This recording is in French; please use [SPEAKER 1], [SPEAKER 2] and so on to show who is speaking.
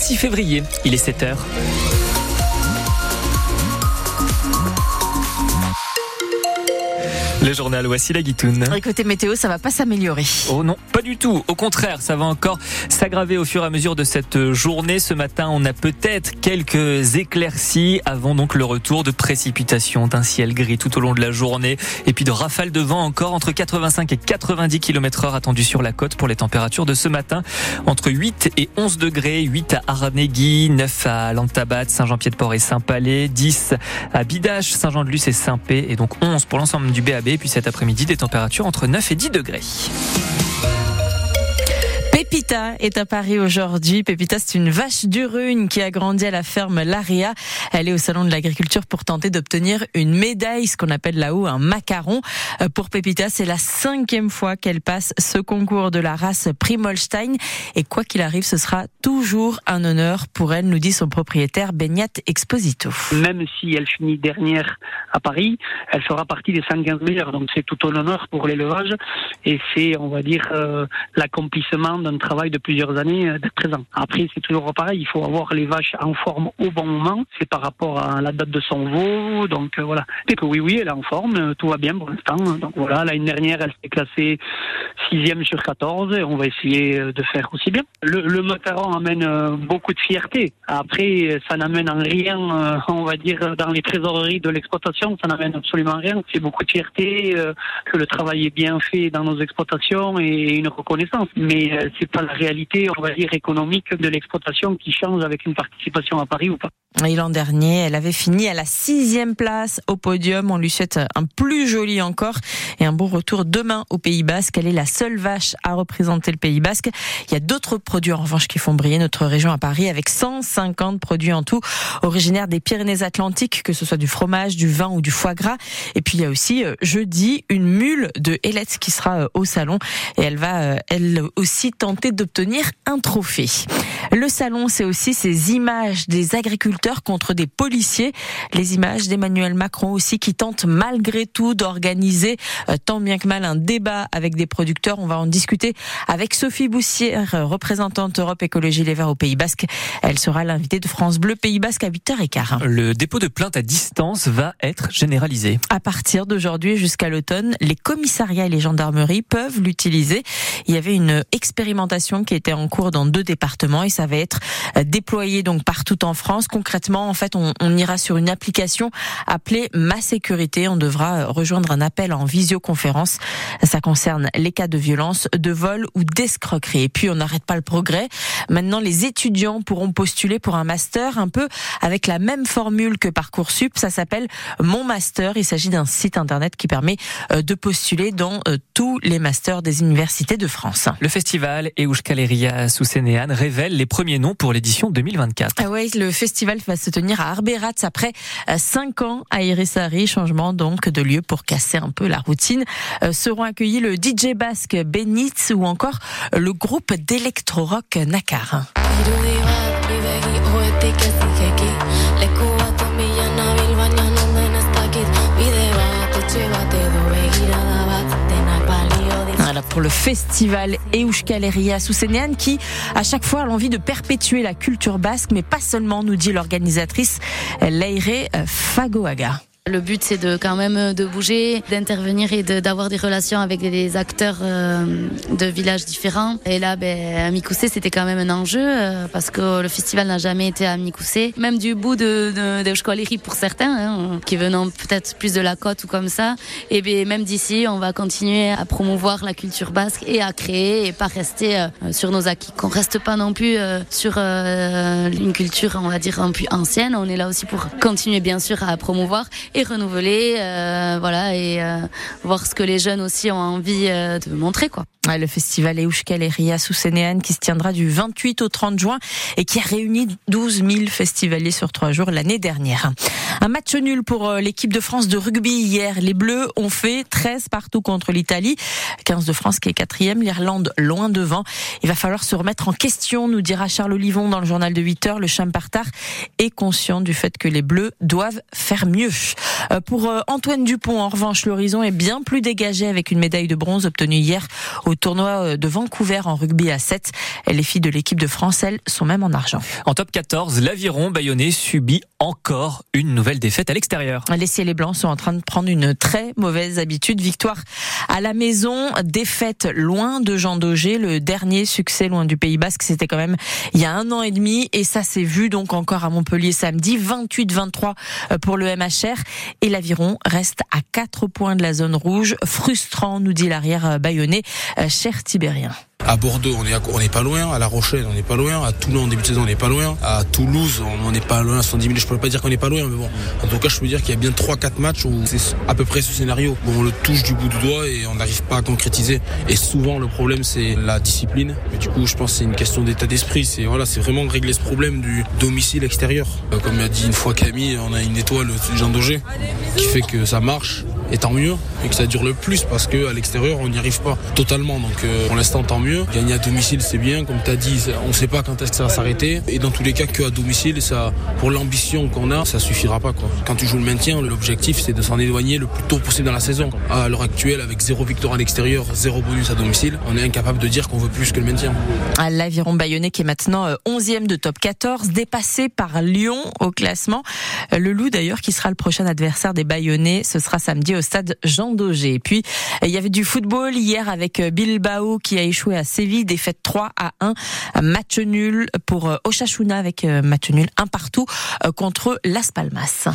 [SPEAKER 1] 26 février. Il est 7 heures. Le journal, voici la guitoune.
[SPEAKER 2] Écoutez, météo, ça va pas s'améliorer.
[SPEAKER 1] Oh non, pas du tout. Au contraire, ça va encore s'aggraver au fur et à mesure de cette journée. Ce matin, on a peut-être quelques éclaircies avant donc le retour de précipitations, d'un ciel gris tout au long de la journée et puis de rafales de vent encore entre 85 et 90 km heure attendues sur la côte pour les températures de ce matin. Entre 8 et 11 degrés, 8 à Aranegui, 9 à Lantabat, Saint-Jean-Pied-de-Port et Saint-Palais, 10 à Bidache, Saint-Jean-de-Luz et Saint-Pé et donc 11 pour l'ensemble du BAB puis cet après-midi, des températures entre 9 et 10 degrés.
[SPEAKER 2] Pépita est à Paris aujourd'hui. Pépita, c'est une vache du Rhône qui a grandi à la ferme Laria. Elle est au salon de l'agriculture pour tenter d'obtenir une médaille, ce qu'on appelle là-haut un macaron. Euh, pour Pépita, c'est la cinquième fois qu'elle passe ce concours de la race Primolstein. Et quoi qu'il arrive, ce sera toujours un honneur pour elle, nous dit son propriétaire Benyat Exposito.
[SPEAKER 3] Même si elle finit dernière à Paris, elle fera partie des 115 meilleurs. Donc c'est tout un honneur pour l'élevage et c'est, on va dire, euh, l'accomplissement d'un travail de plusieurs années euh, d'être présent. Après, c'est toujours pareil, il faut avoir les vaches en forme au bon moment. C'est par rapport à la date de son veau. Donc euh, voilà. Et que oui, oui, elle est en forme, euh, tout va bien pour l'instant. Donc voilà, l'année dernière, elle s'est classée sixième sur 14 et on va essayer de faire aussi bien. Le, macaron amène beaucoup de fierté. Après, ça n'amène en rien, on va dire, dans les trésoreries de l'exploitation, ça n'amène absolument rien. C'est beaucoup de fierté, que le travail est bien fait dans nos exploitations et une reconnaissance. Mais pas la réalité, on va dire, économique de l'exploitation qui change avec une participation à Paris ou pas.
[SPEAKER 2] Et l'an dernier, elle avait fini à la sixième place au podium. On lui souhaite un plus joli encore et un bon retour demain au Pays Basque. Elle est la seule vache à représenter le Pays Basque. Il y a d'autres produits en revanche qui font briller notre région à Paris avec 150 produits en tout, originaires des Pyrénées-Atlantiques, que ce soit du fromage, du vin ou du foie gras. Et puis il y a aussi euh, jeudi une mule de Hélette qui sera euh, au salon et elle va euh, elle aussi tenter d'obtenir un trophée. Le salon, c'est aussi ces images des agriculteurs contre des policiers. Les images d'Emmanuel Macron aussi qui tente malgré tout d'organiser euh, tant bien que mal un débat avec des producteurs. On va en discuter avec Sophie Boussière, représentante Europe Écologie Les Verts au Pays Basque. Elle sera l'invitée de France Bleu Pays Basque à 8h15.
[SPEAKER 1] Le dépôt de plainte à distance va être généralisé.
[SPEAKER 2] À partir d'aujourd'hui jusqu'à l'automne, les commissariats et les gendarmeries peuvent l'utiliser. Il y avait une expérimentation qui était en cours dans deux départements et ça va être euh, déployé donc partout en France. Concrètement, en fait, on, on ira sur une application appelée Ma Sécurité. On devra euh, rejoindre un appel en visioconférence. Ça concerne les cas de violence, de vol ou d'escroquerie. Et puis, on n'arrête pas le progrès. Maintenant, les étudiants pourront postuler pour un master un peu avec la même formule que Parcoursup. Ça s'appelle Mon Master. Il s'agit d'un site internet qui permet euh, de postuler dans tous les masters des universités de France.
[SPEAKER 1] Le festival Euskaleria Sousénéan révèle les premiers noms pour l'édition 2024.
[SPEAKER 2] Ah ouais, le festival va se tenir à Arberatz après 5 ans à Irisari. Changement donc de lieu pour casser un peu la routine. Euh, seront accueillis le DJ basque Benitz ou encore le groupe d'électro-rock Nakar. Pour le festival Euskaleria Sousénéane qui, à chaque fois, a l'envie de perpétuer la culture basque, mais pas seulement, nous dit l'organisatrice Leire Fagoaga.
[SPEAKER 4] Le but, c'est de quand même de bouger, d'intervenir et d'avoir des relations avec des acteurs euh, de villages différents. Et là, ben, à Mikoussé, c'était quand même un enjeu euh, parce que le festival n'a jamais été à Mikoussé. Même du bout de, de, de pour certains, hein, qui venant peut-être plus de la côte ou comme ça. Et ben, même d'ici, on va continuer à promouvoir la culture basque et à créer et pas rester euh, sur nos acquis. Qu'on reste pas non plus sur une culture, on va dire, un peu ancienne. On est là aussi pour continuer, bien sûr, à promouvoir et renouveler, euh, voilà, et euh, voir ce que les jeunes aussi ont envie euh, de montrer, quoi.
[SPEAKER 2] Le festival Euskal et Ria Sousénéane qui se tiendra du 28 au 30 juin et qui a réuni 12 000 festivaliers sur trois jours l'année dernière. Un match nul pour l'équipe de France de rugby hier. Les Bleus ont fait 13 partout contre l'Italie. 15 de France qui est quatrième, l'Irlande loin devant. Il va falloir se remettre en question, nous dira Charles Olivon dans le journal de 8 heures. Le Champartard est conscient du fait que les Bleus doivent faire mieux. Euh, pour euh, Antoine Dupont, en revanche, l'horizon est bien plus dégagé avec une médaille de bronze obtenue hier au tournoi de Vancouver en rugby à 7. Les filles de l'équipe de France, elles, sont même en argent.
[SPEAKER 1] En top 14, l'aviron bayonnais subit encore une nouvelle défaite à l'extérieur.
[SPEAKER 2] Les ciels et blancs sont en train de prendre une très mauvaise habitude. Victoire à la maison, défaite loin de Jean Daugé. Le dernier succès loin du Pays Basque, c'était quand même il y a un an et demi. Et ça s'est vu donc encore à Montpellier samedi, 28-23 pour le MHR. Et l'aviron reste à 4 points de la zone rouge. Frustrant, nous dit l'arrière bayonnais, cher Tibérien.
[SPEAKER 5] À Bordeaux, on est, on n'est pas loin. À La Rochelle, on n'est pas loin. À Toulon, en début de saison, on n'est pas loin. À Toulouse, on n'est pas loin. À 110 000, je peux pas dire qu'on n'est pas loin, mais bon. En tout cas, je peux dire qu'il y a bien 3-4 matchs où c'est à peu près ce scénario. On le touche du bout du doigt et on n'arrive pas à concrétiser. Et souvent, le problème, c'est la discipline. Mais du coup, je pense que c'est une question d'état d'esprit. C'est voilà, c'est vraiment régler ce problème du domicile extérieur. Euh, comme a dit une fois Camille, on a une étoile, Jean Daugé, qui fait que ça marche et tant mieux et que ça dure le plus parce que à l'extérieur on n'y arrive pas totalement. Donc euh, pour l'instant tant mieux. Gagner à domicile c'est bien. Comme tu as dit on ne sait pas quand est-ce que ça va s'arrêter. Et dans tous les cas que à domicile ça pour l'ambition qu'on a ça suffira pas quand tu joues le maintien l'objectif c'est de s'en éloigner le plus tôt possible dans la saison. À l'heure actuelle avec zéro victoire à l'extérieur zéro bonus à domicile on est incapable de dire qu'on veut plus que le maintien.
[SPEAKER 2] À l'aviron bayonnais qui est maintenant 11e euh, de top 14 dépassé par Lyon au classement. Euh, le loup d'ailleurs qui sera le prochain adversaire des bayonnais ce sera samedi stade Jean Daugé. Puis, il y avait du football hier avec Bilbao qui a échoué à Séville, défaite 3 à 1, match nul pour Oshachuna avec match nul un partout contre Las Palmas.